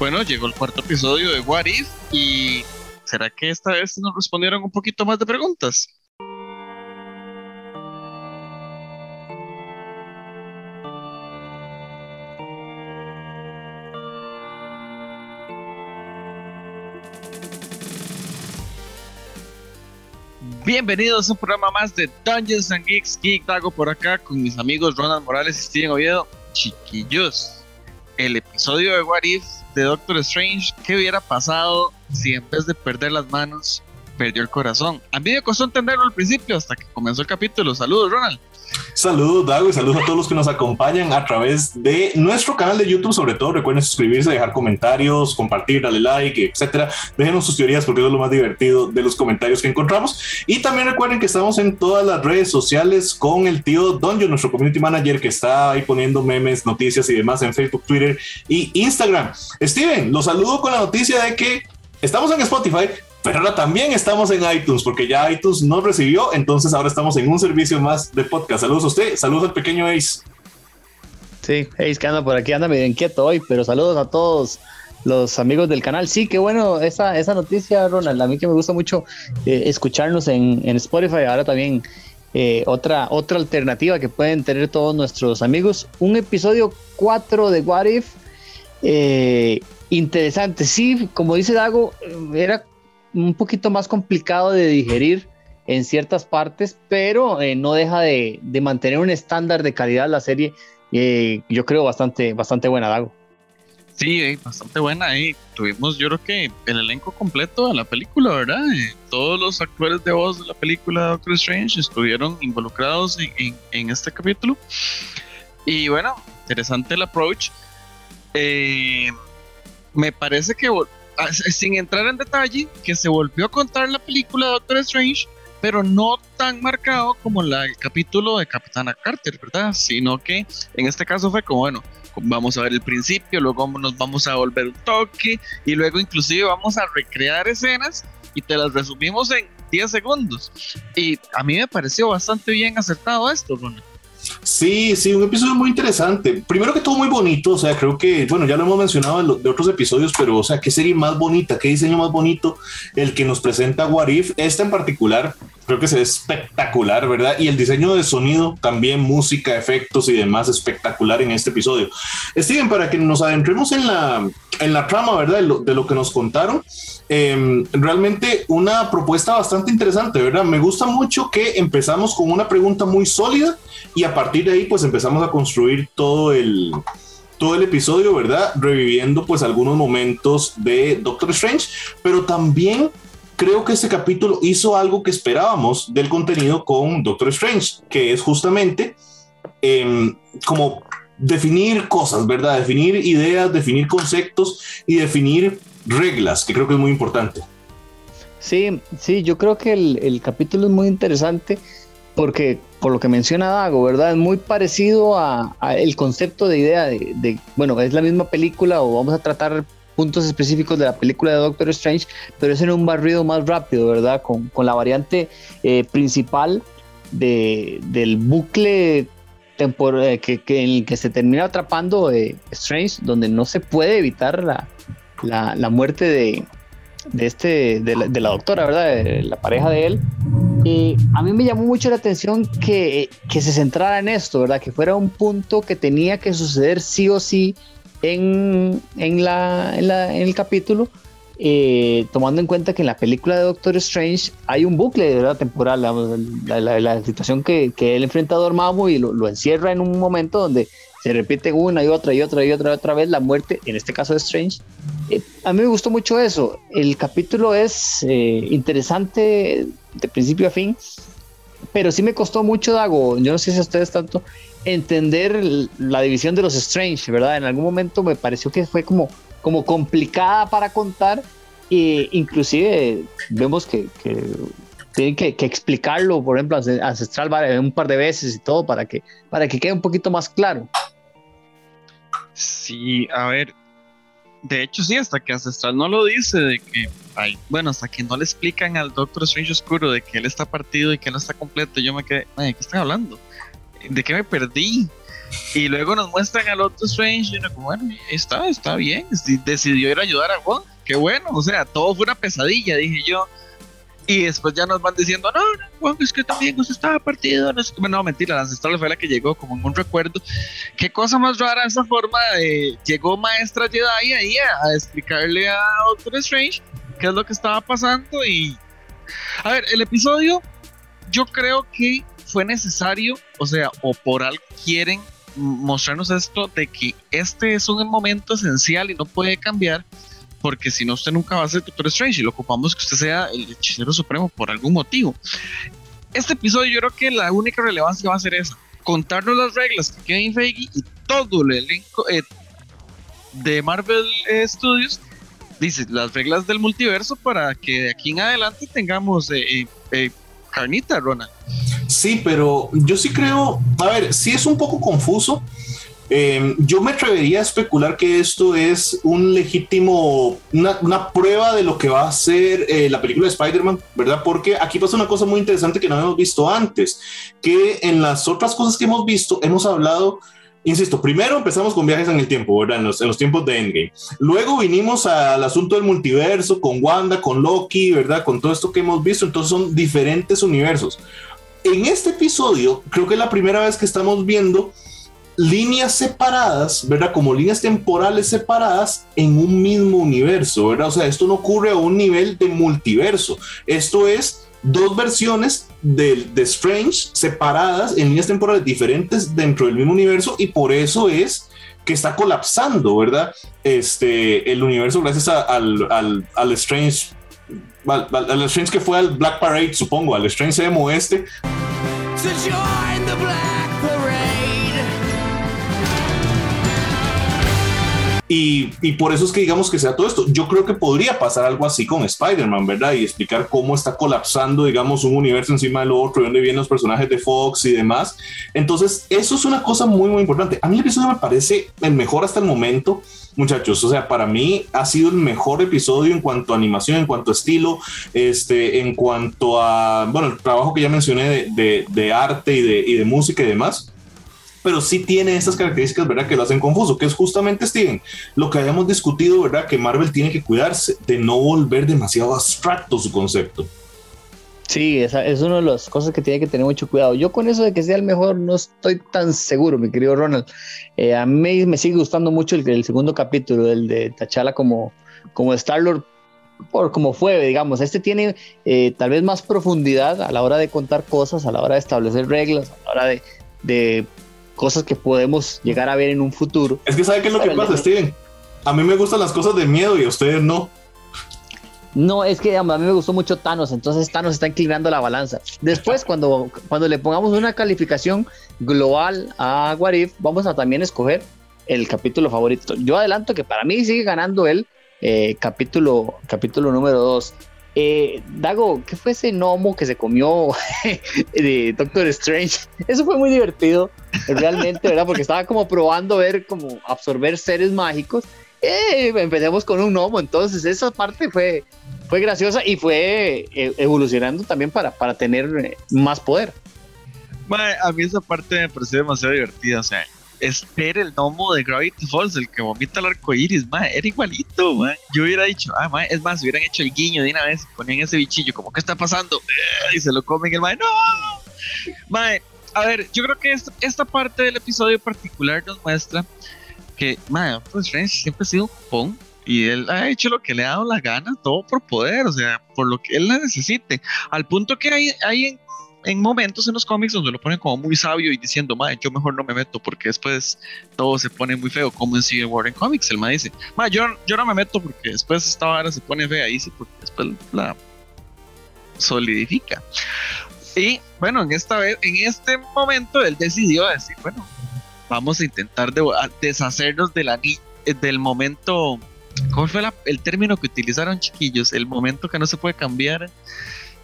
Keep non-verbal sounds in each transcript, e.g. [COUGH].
Bueno, llegó el cuarto episodio de What If y ¿será que esta vez nos respondieron un poquito más de preguntas? Bienvenidos a un programa más de Dungeons and Geeks Geek Dago por acá con mis amigos Ronald Morales y Steven Oviedo. Chiquillos, el episodio de What If de Doctor Strange, ¿qué hubiera pasado si en vez de perder las manos, perdió el corazón? A mí me costó entenderlo al principio hasta que comenzó el capítulo. Saludos, Ronald. Saludos, Dago, y saludos a todos los que nos acompañan a través de nuestro canal de YouTube. Sobre todo, recuerden suscribirse, dejar comentarios, compartir, darle like, etcétera. Déjenos sus teorías porque es lo más divertido de los comentarios que encontramos. Y también recuerden que estamos en todas las redes sociales con el tío Donjo, nuestro community manager, que está ahí poniendo memes, noticias y demás en Facebook, Twitter y Instagram. Steven, los saludo con la noticia de que estamos en Spotify, pero ahora también estamos en iTunes, porque ya iTunes nos recibió, entonces ahora estamos en un servicio más de podcast. Saludos a usted, saludos al pequeño Ace. Sí, Ace que anda por aquí, anda medio inquieto hoy, pero saludos a todos los amigos del canal. Sí, qué bueno esa, esa noticia, Ronald. A mí que me gusta mucho eh, escucharnos en, Spotify. Ahora también eh, otra, otra alternativa que pueden tener todos nuestros amigos. Un episodio 4 de What If. Eh, interesante, sí, como dice Dago, era un poquito más complicado de digerir en ciertas partes, pero eh, no deja de, mantener un estándar de calidad la serie. Eh, yo creo bastante, bastante buena, Dago. Sí, eh, bastante buena. Tuvimos, yo creo que el elenco completo de la película, ¿verdad? todos los actores de voz de la película Doctor Strange estuvieron involucrados en, este capítulo. Y bueno, interesante el approach. me parece que sin entrar en detalle, que se volvió a contar la película de Doctor Strange, pero no tan marcado como la, el capítulo de Capitana Carter, ¿verdad? Sino que en este caso fue como, bueno, vamos a ver el principio, luego nos vamos a volver un toque y luego inclusive vamos a recrear escenas y te las resumimos en 10 segundos. Y a mí me pareció bastante bien acertado esto, Ronald. Sí, sí, un episodio muy interesante. Primero que todo muy bonito, o sea, creo que, bueno, ya lo hemos mencionado de otros episodios, pero, o sea, qué serie más bonita, qué diseño más bonito el que nos presenta Warif. Esta en particular, creo que es espectacular, ¿verdad? Y el diseño de sonido, también música, efectos y demás, espectacular en este episodio. Steven, para que nos adentremos en la, en la trama, ¿verdad? De lo, de lo que nos contaron. Em, realmente una propuesta bastante interesante, ¿verdad? Me gusta mucho que empezamos con una pregunta muy sólida y a partir de ahí pues empezamos a construir todo el, todo el episodio, ¿verdad? Reviviendo pues algunos momentos de Doctor Strange, pero también creo que este capítulo hizo algo que esperábamos del contenido con Doctor Strange, que es justamente em, como definir cosas, ¿verdad? Definir ideas, definir conceptos y definir reglas, que creo que es muy importante. Sí, sí, yo creo que el, capítulo es muy interesante porque, por lo que menciona Dago, ¿verdad? Es muy parecido a, el concepto de idea de, bueno, es la misma película o vamos a tratar puntos específicos de la película de Doctor Strange, pero es en un barrido más rápido, ¿verdad? Con, la variante eh, principal de, del bucle eh, que, que, en el que se termina atrapando eh, Strange, donde no se puede evitar la, la, muerte de, este, de la, doctora, ¿verdad? la pareja de él. Y a mí me llamó mucho la atención que, se centrara en esto, ¿verdad? Que fuera un punto que tenía que suceder sí o sí en, la, en, el capítulo, eh, tomando en cuenta que en la película de Doctor Strange hay un bucle ¿verdad? temporal, la, situación que, él enfrenta a Dormammu y lo, lo, encierra en un momento donde se repite una y otra y otra y otra y otra vez la muerte, en este caso de Strange. Eh, a mí me gustó mucho eso. El capítulo es eh, interesante de principio a fin, pero sí me costó mucho, Dago, yo no sé si a ustedes tanto, entender la división de los Strange, ¿verdad? En algún momento me pareció que fue como, como complicada para contar e inclusive vemos que, que tienen que, explicarlo, por ejemplo, Ancestral un par de veces y todo para que, para que quede un poquito más claro. Sí, a ver, de hecho sí, hasta que Ancestral no lo dice, de que, hay, bueno, hasta que no le explican al Doctor Strange Oscuro de que él está partido y que no está completo, yo me quedé, ¿de qué están hablando? ¿De qué me perdí? Y luego nos muestran al otro Strange y uno como, bueno, está, está bien, decidió ir a ayudar a Juan, qué bueno, o sea, todo fue una pesadilla, dije yo. Y después ya nos van diciendo, no, Juan, es que también usted estaba partido, no, es no mentira, la ancestral fue la que llegó como un recuerdo. Qué cosa más rara esa forma de, llegó maestra Jedi ahí a, a explicarle a Doctor Strange qué es lo que estaba pasando y... A ver, el episodio yo creo que fue necesario, o sea, o por algo quieren mostrarnos esto de que este es un momento esencial y no puede cambiar, porque si no, usted nunca va a ser Doctor Strange y lo ocupamos que usted sea el hechicero supremo por algún motivo. Este episodio, yo creo que la única relevancia va a ser esa: contarnos las reglas que Kevin Feige y todo el elenco eh, de Marvel Studios dice las reglas del multiverso para que de aquí en adelante tengamos eh, eh, carnita, Ronald. Sí, pero yo sí creo, a ver, sí es un poco confuso. Em, yo me atrevería a especular que esto es un legítimo, una, prueba de lo que va a ser eh, la película de Spider-Man, ¿verdad? Porque aquí pasa una cosa muy interesante que no hemos visto antes, que en las otras cosas que hemos visto hemos hablado Insisto, primero empezamos con viajes en el tiempo, ¿verdad? En los, tiempos de Endgame. Luego vinimos al asunto del multiverso, con Wanda, con Loki, ¿verdad? Con todo esto que hemos visto. Entonces son diferentes universos. En este episodio, creo que es la primera vez que estamos viendo líneas separadas, ¿verdad? Como líneas temporales separadas en un mismo universo, ¿verdad? O sea, esto no ocurre a un nivel de multiverso. Esto es dos versiones de, de, Strange separadas en líneas temporales diferentes dentro del mismo universo y por eso es que está colapsando, ¿verdad? Este, el universo gracias al, al, al, Strange, al, Strange que fue al Black Parade, supongo, al Strange Emo este. Y, por eso es que digamos que sea todo esto. Yo creo que podría pasar algo así con Spider-Man, ¿verdad? Y explicar cómo está colapsando, digamos, un universo encima del otro, de dónde vienen los personajes de Fox y demás. Entonces, eso es una cosa muy, muy importante. A mí el episodio me parece el mejor hasta el momento muchachos. O sea, para mí ha sido el mejor episodio en cuanto a animación, en cuanto a estilo, este, en cuanto a, bueno, el trabajo que ya mencioné de, de, arte y de, y de música y demás pero sí tiene estas características, ¿verdad? Que lo hacen confuso, que es justamente, Steven, lo que habíamos discutido, ¿verdad? Que Marvel tiene que cuidarse de no volver demasiado abstracto su concepto. Sí, esa es una de las cosas que tiene que tener mucho cuidado. Yo con eso de que sea el mejor no estoy tan seguro, mi querido Ronald. Eh, a mí me sigue gustando mucho el, el segundo capítulo, el de T'Challa como, como Star-Lord, por como fue, digamos. Este tiene eh, tal vez más profundidad a la hora de contar cosas, a la hora de establecer reglas, a la hora de, de cosas que podemos llegar a ver en un futuro. Es que ¿sabe qué es lo que pasa, Steven? A mí me gustan las cosas de miedo y a ustedes no. No, es que a mí me gustó mucho Thanos, entonces Thanos está inclinando la balanza. Después, cuando, cuando le pongamos una calificación global a Warif, vamos a también escoger el capítulo favorito. Yo adelanto que para mí sigue ganando el eh, capítulo, capítulo número 2. Eh, Dago, ¿qué fue ese gnomo que se comió [LAUGHS] de Doctor Strange? [LAUGHS] Eso fue muy divertido, realmente, ¿verdad? Porque estaba como probando ver como absorber seres mágicos. Eh, empecemos con un gnomo, entonces esa parte fue, fue graciosa y fue eh, evolucionando también para, para tener eh, más poder. a mí esa parte me pareció demasiado divertida, o sea, espera el gnomo de Gravity Falls, el que vomita el arco iris, era igualito, Yo hubiera dicho, ah, es más, hubieran hecho el guiño de una vez, ponían ese bichillo, como, ¿qué está pasando? Y se lo comen el mae, no. A ver, yo creo que esta, parte del episodio particular nos muestra que, mae, pues Strange siempre ha sido un cupón y él ha hecho lo que le ha dado la gana, todo por poder, o sea, por lo que él necesite, al punto que hay, hay en en momentos en los cómics donde lo ponen como muy sabio y diciendo, madre, yo mejor no me meto porque después todo se pone muy feo, como en Civil War en Comics. El ma dice, madre, yo, yo no me meto porque después esta vara se pone fea, y sí, porque después la solidifica. Y bueno, en esta vez, en este momento, él decidió decir, bueno, vamos a intentar deshacernos de la, eh, del momento. ¿Cómo fue el término que utilizaron, chiquillos? El momento que no se puede cambiar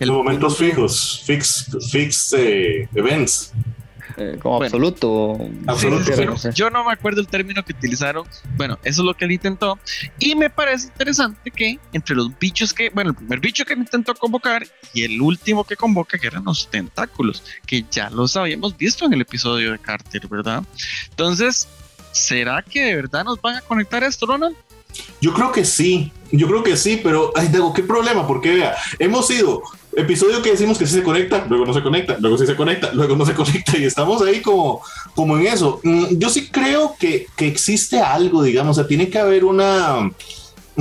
el momentos fijos, fix, fix eh, events. Eh, como absoluto. absoluto Yo no me acuerdo el término que utilizaron. Bueno, eso es lo que él intentó. Y me parece interesante que entre los bichos que, bueno, el primer bicho que intentó convocar y el último que convoca, que eran los tentáculos, que ya los habíamos visto en el episodio de Carter, ¿verdad? Entonces, ¿será que de verdad nos van a conectar esto, Ronald? Yo creo que sí, yo creo que sí, pero ay, digo, ¿qué problema? Porque vea, hemos ido episodio que decimos que sí se conecta, luego no se conecta, luego sí se conecta, luego no se [LAUGHS] conecta y estamos ahí como, como en eso. Mm, yo sí creo que, que existe algo, digamos, o sea, tiene que haber una,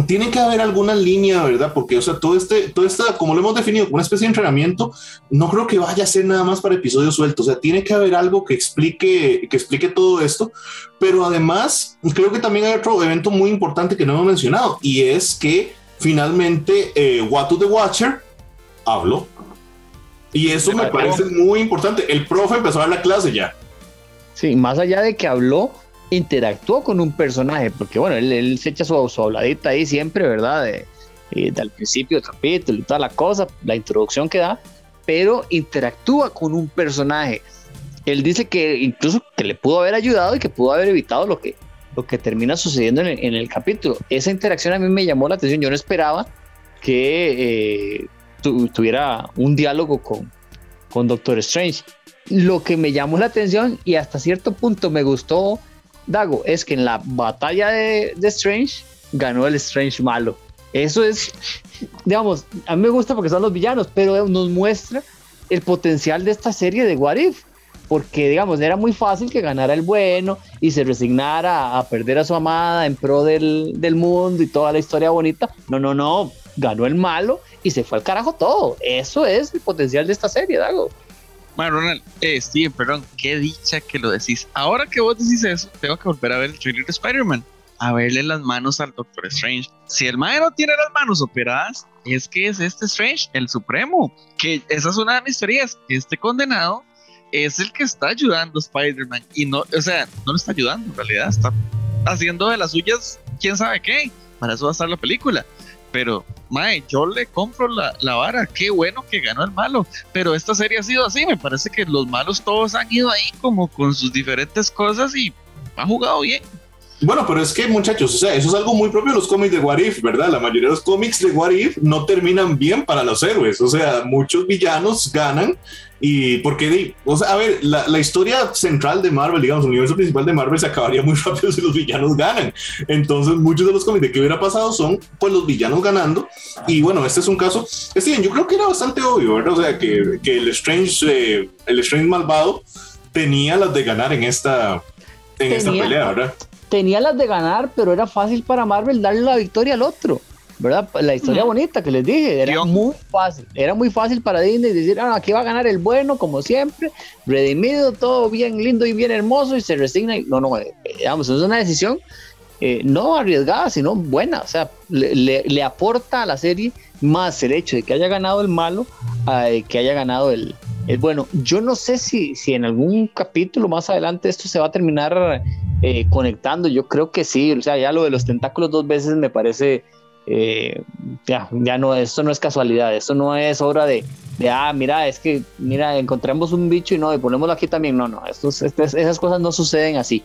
tiene que haber alguna línea, ¿verdad? Porque, o sea, todo este, todo esta, como lo hemos definido, una especie de entrenamiento, no creo que vaya a ser nada más para episodios sueltos. O sea, tiene que haber algo que explique, que explique todo esto. Pero además, creo que también hay otro evento muy importante que no hemos mencionado y es que finalmente eh, What to the Watcher habló. Y eso me parece muy importante. El profe empezó a dar la clase ya. Sí, más allá de que habló, interactuó con un personaje, porque bueno, él, se echa su, su, habladita ahí siempre, ¿verdad? De, eh, del principio del capítulo y toda la cosa, la introducción que da, pero interactúa con un personaje. Él dice que incluso que le pudo haber ayudado y que pudo haber evitado lo que, lo que termina sucediendo en el, en el capítulo. Esa interacción a mí me llamó la atención. Yo no esperaba que eh, tuviera un diálogo con, con Doctor Strange. Lo que me llamó la atención y hasta cierto punto me gustó, Dago, es que en la batalla de, de Strange ganó el Strange malo. Eso es, digamos, a mí me gusta porque son los villanos, pero nos muestra el potencial de esta serie de What If. Porque, digamos, era muy fácil que ganara el bueno y se resignara a, perder a su amada en pro del, del mundo y toda la historia bonita. No, no, no. Ganó el malo y se fue al carajo todo. Eso es el potencial de esta serie, Dago. Bueno, Ronald, eh, Steven, perdón, qué dicha que lo decís. Ahora que vos decís eso, tengo que volver a ver el trailer de Spider-Man, a verle las manos al Doctor Strange. Si el mae no tiene las manos operadas, es que es este Strange, el Supremo. Que esa es una de mis teorías. Este condenado es el que está ayudando a Spider-Man. Y no, o sea, no lo está ayudando, en realidad está haciendo de las suyas quién sabe qué. Para eso va a estar la película. Pero mae, yo le compro la, la, vara, qué bueno que ganó el malo, pero esta serie ha sido así, me parece que los malos todos han ido ahí como con sus diferentes cosas y ha jugado bien. Bueno, pero es que muchachos, o sea, eso es algo muy propio de los cómics de What If, ¿verdad? La mayoría de los cómics de What If no terminan bien para los héroes, o sea, muchos villanos ganan y porque, o sea, a ver, la, la, historia central de Marvel, digamos, el universo principal de Marvel se acabaría muy [LAUGHS] rápido si los villanos ganan. Entonces, muchos de los cómics que hubiera pasado son, pues, los villanos ganando. Y bueno, este es un caso. Steven, yo creo que era bastante obvio, ¿verdad? O sea, que, que el Strange, eh, el Strange malvado tenía las de ganar en esta, en esta pelea, ¿verdad? Tenía las de ganar, pero era fácil para Marvel darle la victoria al otro. ¿Verdad? La historia bonita que les dije, era muy fácil, era muy fácil para Disney decir, ah, aquí va a ganar el bueno, como siempre, redimido, todo bien lindo y bien hermoso, y se resigna. No, no, eh, digamos, es una decisión eh, no arriesgada, sino buena, o sea, le, le, aporta a la serie más el hecho de que haya ganado el malo, a que haya ganado el, el bueno. Yo no sé si, si en algún capítulo más adelante esto se va a terminar eh, conectando, yo creo que sí, o sea, ya lo de los tentáculos dos veces me parece eh, ya, ya no, esto no es casualidad, esto no es obra de, de, ah, mira, es que, mira, encontramos un bicho y no, y ponémoslo aquí también, no, no, estos, esas cosas no suceden así.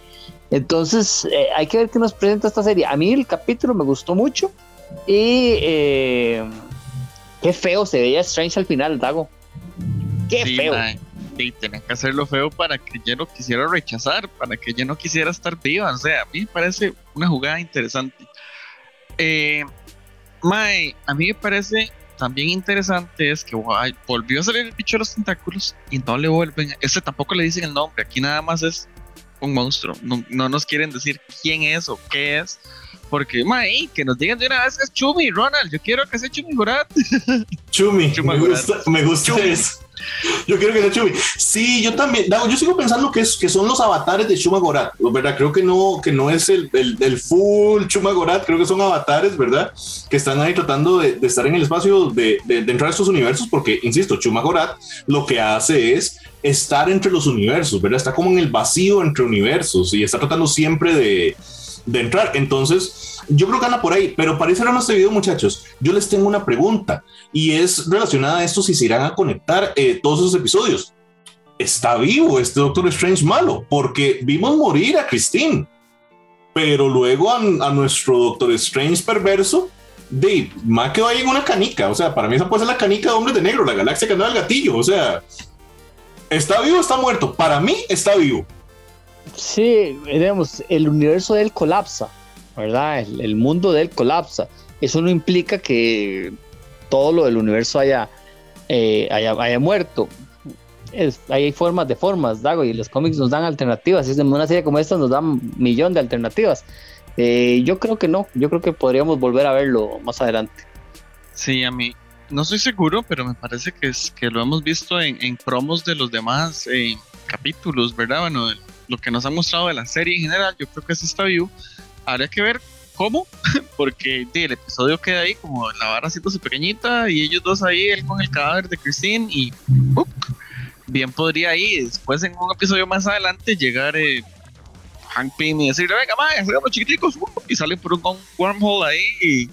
Entonces, eh, hay que ver qué nos presenta esta serie. A mí el capítulo me gustó mucho y eh, qué feo se veía Strange al final, Dago. Qué feo. y tenía que hacerlo feo para que ella no quisiera rechazar, para que ella no quisiera estar viva. O sea, a mí me parece una jugada interesante. Eh, Mae, a mí me parece también interesante es que volvió a salir el bicho de los tentáculos y no le vuelven. Este tampoco le dicen el nombre, aquí nada más es un monstruo. No, nos quieren decir quién es o qué es. Porque, mae, que nos digan de una vez que es Chumi, Ronald. Yo quiero que sea Chumi Gorat. [LAUGHS] Chumi, me gusta, me gusta eso. Yo quiero que sea Chumi. Sí, yo también. Yo sigo pensando que, es, que son los avatares de Chuma Gorat, ¿verdad? Creo que no, que no es el, el, full Chuma Gorat, creo que son avatares, ¿verdad? Que están ahí tratando de, de estar en el espacio, de, de, entrar a estos universos, porque, insisto, Chuma Gorat lo que hace es estar entre los universos, ¿verdad? Está como en el vacío entre universos y está tratando siempre de, de entrar. Entonces, yo creo que anda por ahí, pero para no este video, muchachos, yo les tengo una pregunta y es relacionada a esto si se irán a conectar eh, todos esos episodios. está vivo este Doctor Strange malo, porque vimos morir a Christine, pero luego a, nuestro Doctor Strange perverso, de más quedó ahí en una canica, o sea, para mí esa puede ser la canica de Hombres de Negro, la galaxia que anda al gatillo, o sea, ¿está vivo está muerto? Para mí está vivo. Sí, digamos, el universo de él colapsa, ¿verdad? El, mundo de él colapsa. Eso no implica que todo lo del universo haya, eh, haya, haya, muerto hay formas de formas, Dago, y los cómics nos dan alternativas. Es una serie como esta nos dan un millón de alternativas. Eh, yo creo que no, yo creo que podríamos volver a verlo más adelante. Sí, a mí no estoy seguro, pero me parece que es que lo hemos visto en, promos de los demás eh, capítulos, ¿verdad? Bueno, lo que nos ha mostrado de la serie en general, yo creo que sí está vivo. Habría que ver cómo, [LAUGHS] porque el episodio queda ahí como la vara haciéndose pequeñita y ellos dos ahí, él con el cadáver de Christine y bien podría ahí después en un episodio más adelante llegar eh, Hank Pym y decirle, venga, más, hagamos chiquiticos, uh, y sale por un wormhole ahí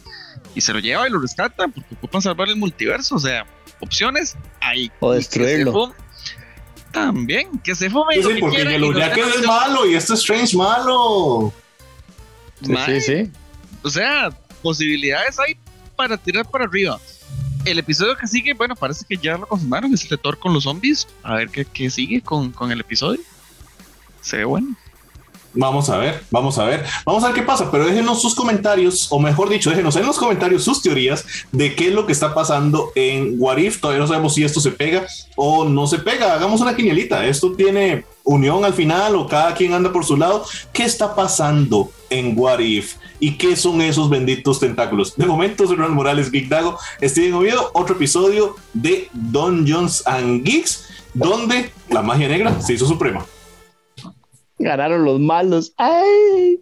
y, se lo lleva y lo rescata porque ocupan salvar el multiverso, o sea, opciones ahí. O destruirlo. También, que se fue Sí, sí, porque el que es malo y este Strange malo. sí, sí. O sea, posibilidades hay para tirar para arriba el episodio que sigue, bueno, parece que ya lo confirmaron, es el de Thor con los zombies. A ver qué, sigue con, con, el episodio. Se ve bueno. Vamos a ver, vamos a ver, vamos a ver qué pasa, pero déjenos sus comentarios, o mejor dicho, déjenos en los comentarios sus teorías de qué es lo que está pasando en Warif. Todavía no sabemos si esto se pega o no se pega. Hagamos una quinielita. Esto tiene unión al final o cada quien anda por su lado. ¿Qué está pasando en Warif? ¿Y qué son esos benditos tentáculos? De momento, soy Ronald Morales, Geek Dago, Steven Oviedo, otro episodio de Dungeons and Geeks, donde la magia negra se hizo suprema. Ganaron los malos. ¡Ay!